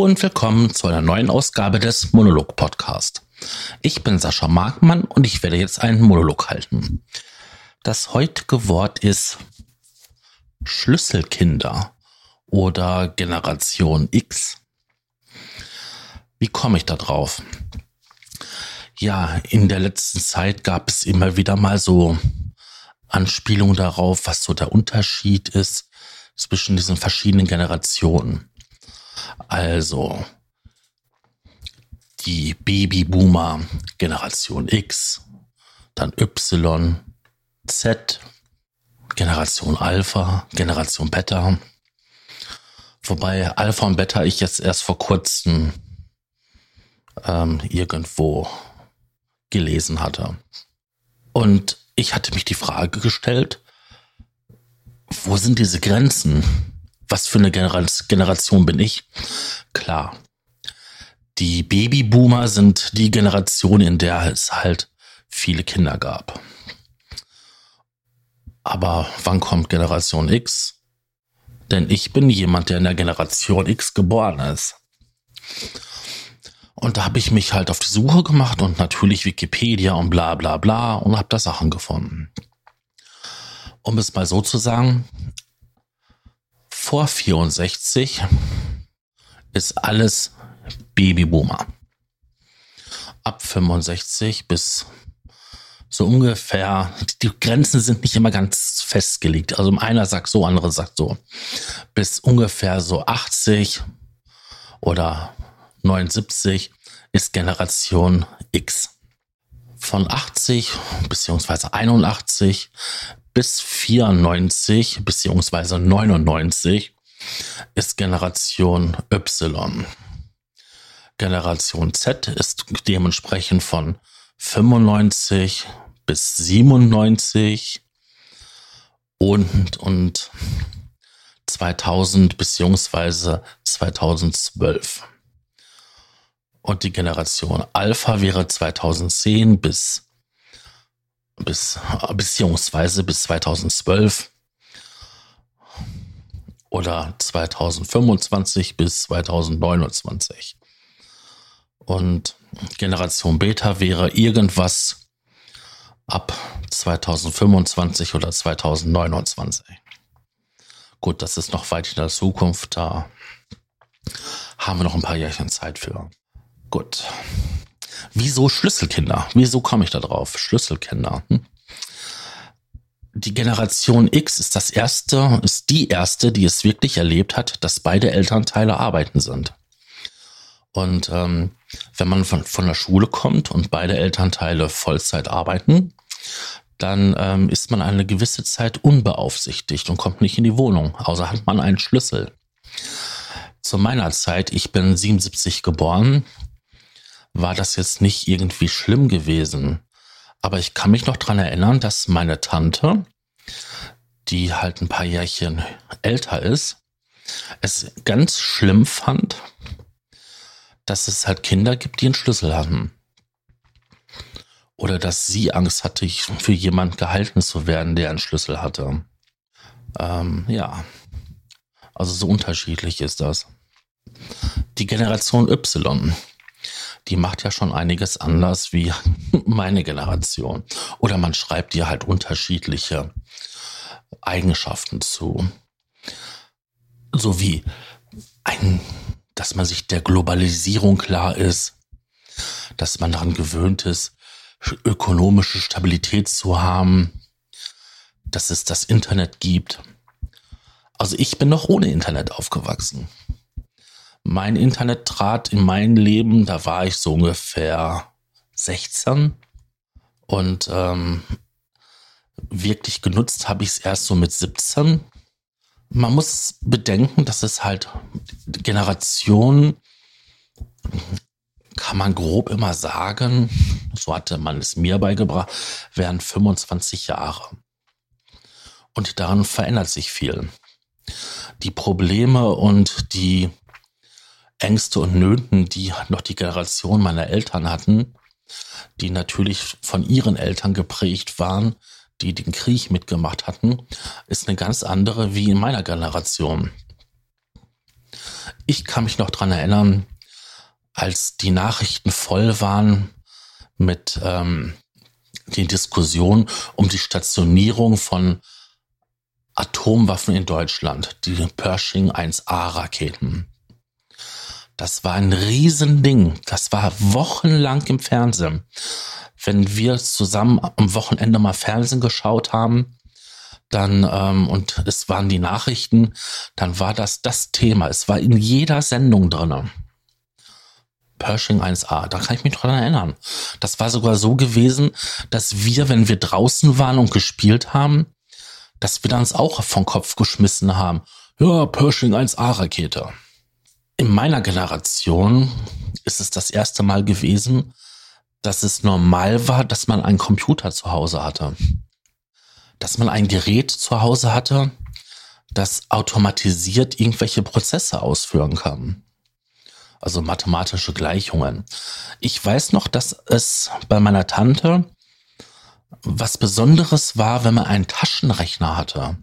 Und willkommen zu einer neuen Ausgabe des Monolog Podcast. Ich bin Sascha Markmann und ich werde jetzt einen Monolog halten. Das heutige Wort ist Schlüsselkinder oder Generation X. Wie komme ich da drauf? Ja, in der letzten Zeit gab es immer wieder mal so Anspielungen darauf, was so der Unterschied ist zwischen diesen verschiedenen Generationen. Also die Babyboomer Generation X, dann Y, Z, Generation Alpha, Generation Beta. Wobei Alpha und Beta ich jetzt erst vor kurzem ähm, irgendwo gelesen hatte. Und ich hatte mich die Frage gestellt, wo sind diese Grenzen? Was für eine Generation bin ich? Klar, die Babyboomer sind die Generation, in der es halt viele Kinder gab. Aber wann kommt Generation X? Denn ich bin jemand, der in der Generation X geboren ist. Und da habe ich mich halt auf die Suche gemacht und natürlich Wikipedia und bla bla bla und habe da Sachen gefunden. Um es mal so zu sagen, vor 64 ist alles Babyboomer. Ab 65 bis so ungefähr, die Grenzen sind nicht immer ganz festgelegt. Also einer sagt so, andere sagt so. Bis ungefähr so 80 oder 79 ist Generation X. Von 80 beziehungsweise 81 bis 94 beziehungsweise 99 ist Generation Y. Generation Z ist dementsprechend von 95 bis 97 und, und 2000 beziehungsweise 2012. Und die Generation Alpha wäre 2010 bis, bis, beziehungsweise bis 2012 oder 2025 bis 2029. Und Generation Beta wäre irgendwas ab 2025 oder 2029. Gut, das ist noch weit in der Zukunft, da haben wir noch ein paar Jährchen Zeit für. Gut. Wieso Schlüsselkinder? Wieso komme ich da drauf? Schlüsselkinder. Hm? Die Generation X ist das erste, ist die erste, die es wirklich erlebt hat, dass beide Elternteile arbeiten sind. Und ähm, wenn man von, von der Schule kommt und beide Elternteile Vollzeit arbeiten, dann ähm, ist man eine gewisse Zeit unbeaufsichtigt und kommt nicht in die Wohnung, außer hat man einen Schlüssel. Zu meiner Zeit, ich bin 77 geboren, war das jetzt nicht irgendwie schlimm gewesen. Aber ich kann mich noch dran erinnern, dass meine Tante, die halt ein paar Jährchen älter ist, es ganz schlimm fand, dass es halt Kinder gibt, die einen Schlüssel hatten. Oder dass sie Angst hatte, für jemand gehalten zu werden, der einen Schlüssel hatte. Ähm, ja. Also so unterschiedlich ist das. Die Generation Y die macht ja schon einiges anders wie meine Generation. Oder man schreibt ihr halt unterschiedliche Eigenschaften zu. So wie ein, dass man sich der Globalisierung klar ist, dass man daran gewöhnt ist, ökonomische Stabilität zu haben, dass es das Internet gibt. Also ich bin noch ohne Internet aufgewachsen mein Internet trat in mein Leben, da war ich so ungefähr 16 und ähm, wirklich genutzt habe ich es erst so mit 17. Man muss bedenken, dass es halt Generationen, kann man grob immer sagen, so hatte man es mir beigebracht, wären 25 Jahre. Und daran verändert sich viel. Die Probleme und die Ängste und Nöten, die noch die Generation meiner Eltern hatten, die natürlich von ihren Eltern geprägt waren, die den Krieg mitgemacht hatten, ist eine ganz andere wie in meiner Generation. Ich kann mich noch dran erinnern, als die Nachrichten voll waren mit ähm, den Diskussionen um die Stationierung von Atomwaffen in Deutschland, die Pershing 1A Raketen. Das war ein Riesending. Das war wochenlang im Fernsehen. Wenn wir zusammen am Wochenende mal Fernsehen geschaut haben, dann ähm, und es waren die Nachrichten, dann war das das Thema. Es war in jeder Sendung drinne. Pershing 1A, da kann ich mich dran erinnern. Das war sogar so gewesen, dass wir, wenn wir draußen waren und gespielt haben, dass wir uns auch vom Kopf geschmissen haben. Ja, Pershing 1A Rakete. In meiner Generation ist es das erste Mal gewesen, dass es normal war, dass man einen Computer zu Hause hatte. Dass man ein Gerät zu Hause hatte, das automatisiert irgendwelche Prozesse ausführen kann. Also mathematische Gleichungen. Ich weiß noch, dass es bei meiner Tante was Besonderes war, wenn man einen Taschenrechner hatte.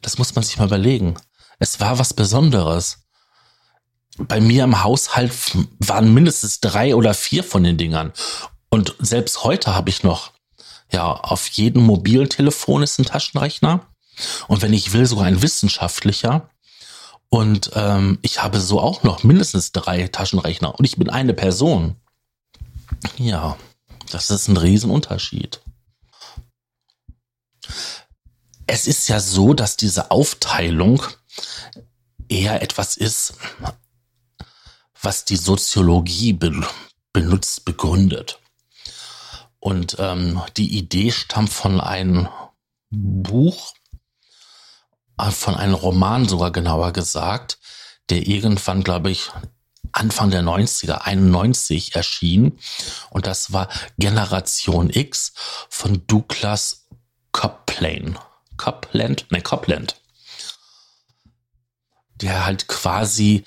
Das muss man sich mal überlegen. Es war was Besonderes bei mir im Haushalt waren mindestens drei oder vier von den Dingern. Und selbst heute habe ich noch, ja, auf jedem mobilen Telefon ist ein Taschenrechner. Und wenn ich will, sogar ein wissenschaftlicher. Und ähm, ich habe so auch noch mindestens drei Taschenrechner. Und ich bin eine Person. Ja, das ist ein Riesenunterschied. Es ist ja so, dass diese Aufteilung eher etwas ist, was die Soziologie be benutzt, begründet. Und ähm, die Idee stammt von einem Buch, äh, von einem Roman sogar genauer gesagt, der irgendwann, glaube ich, Anfang der 90er, 91 erschien. Und das war Generation X von Douglas Copland. Copland? Ne, Copland. Der halt quasi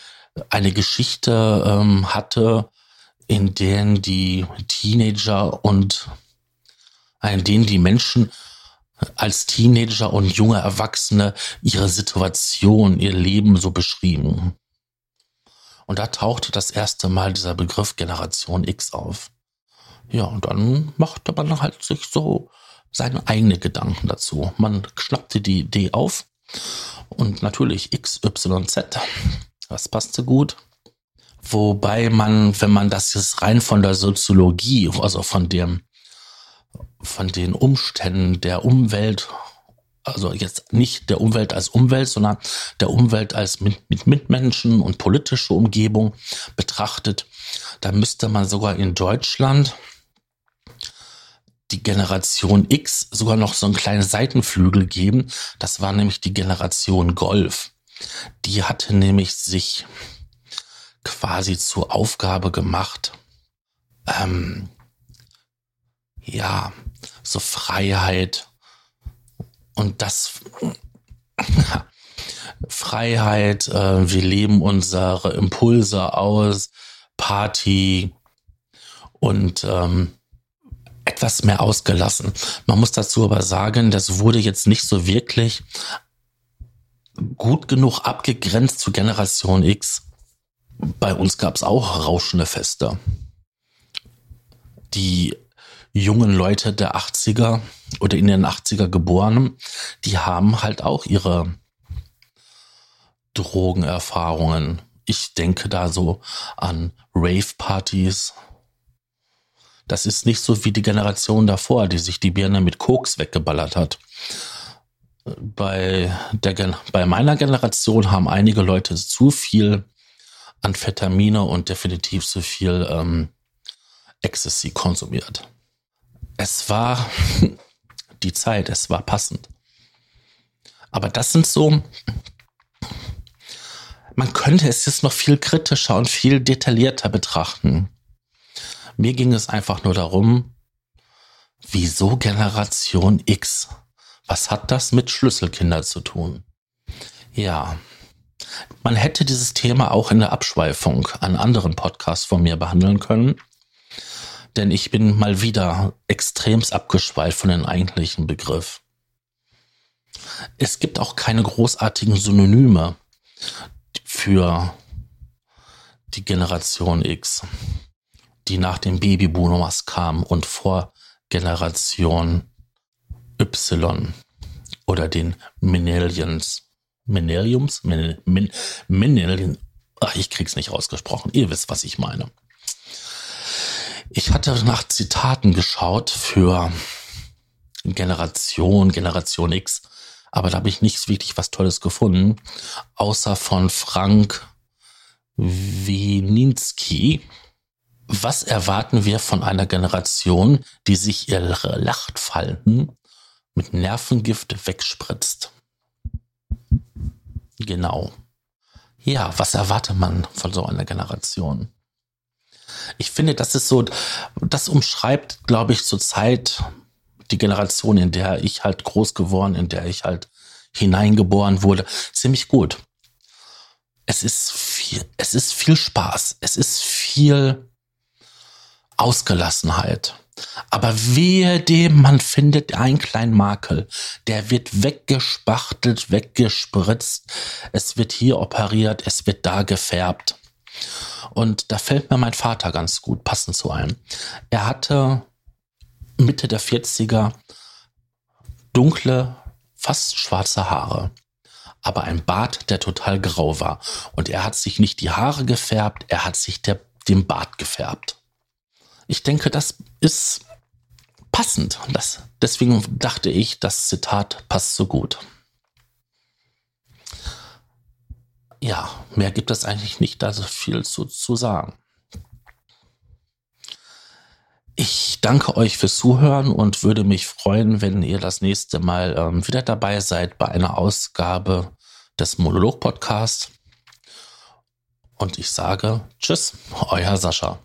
eine Geschichte ähm, hatte, in denen die Teenager und in denen die Menschen als Teenager und junge Erwachsene ihre Situation, ihr Leben so beschrieben. Und da tauchte das erste Mal dieser Begriff Generation X auf. Ja, und dann machte man halt sich so seine eigenen Gedanken dazu. Man schnappte die Idee auf und natürlich X, Y, Z das passte gut. Wobei man, wenn man das jetzt rein von der Soziologie, also von dem, von den Umständen der Umwelt, also jetzt nicht der Umwelt als Umwelt, sondern der Umwelt als mit, mit Mitmenschen und politische Umgebung betrachtet, da müsste man sogar in Deutschland die Generation X sogar noch so einen kleinen Seitenflügel geben. Das war nämlich die Generation Golf. Die hatte nämlich sich quasi zur Aufgabe gemacht, ähm, ja, so Freiheit und das Freiheit, äh, wir leben unsere Impulse aus, Party und ähm, etwas mehr ausgelassen. Man muss dazu aber sagen, das wurde jetzt nicht so wirklich gut genug abgegrenzt zu Generation X. Bei uns gab es auch rauschende Feste. Die jungen Leute der 80er oder in den 80er geborenen, die haben halt auch ihre Drogenerfahrungen. Ich denke da so an Rave-Partys. Das ist nicht so wie die Generation davor, die sich die Birne mit Koks weggeballert hat bei, der, bei meiner Generation haben einige Leute zu viel Amphetamine und definitiv zu viel ähm, Ecstasy konsumiert. Es war die Zeit, es war passend. Aber das sind so, man könnte es jetzt noch viel kritischer und viel detaillierter betrachten. Mir ging es einfach nur darum, wieso Generation X? Was hat das mit Schlüsselkinder zu tun? Ja, man hätte dieses Thema auch in der Abschweifung an anderen Podcasts von mir behandeln können, denn ich bin mal wieder extremst abgeschweift von dem eigentlichen Begriff. Es gibt auch keine großartigen Synonyme für die Generation X, die nach den Babyboomers kam und vor Generation Y oder den? Min, Min, Millennium. Ach, ich krieg's nicht ausgesprochen. Ihr wisst, was ich meine. Ich hatte nach Zitaten geschaut für Generation, Generation X, aber da habe ich nicht wirklich was Tolles gefunden, außer von Frank Wininski. Was erwarten wir von einer Generation, die sich ihre Lachfalten mit Nervengift wegspritzt? Genau. Ja, was erwartet man von so einer Generation? Ich finde, das ist so, das umschreibt, glaube ich, zurzeit die Generation, in der ich halt groß geworden, in der ich halt hineingeboren wurde, ziemlich gut. Es ist viel, es ist viel Spaß, es ist viel Ausgelassenheit. Aber wehe dem, man findet einen kleinen Makel. Der wird weggespachtelt, weggespritzt. Es wird hier operiert, es wird da gefärbt. Und da fällt mir mein Vater ganz gut passend zu ein. Er hatte Mitte der 40er dunkle, fast schwarze Haare, aber ein Bart, der total grau war. Und er hat sich nicht die Haare gefärbt, er hat sich der, den Bart gefärbt. Ich denke, das ist passend. Das, deswegen dachte ich, das Zitat passt so gut. Ja, mehr gibt es eigentlich nicht da so viel zu, zu sagen. Ich danke euch fürs Zuhören und würde mich freuen, wenn ihr das nächste Mal ähm, wieder dabei seid bei einer Ausgabe des Monolog-Podcasts. Und ich sage Tschüss, euer Sascha.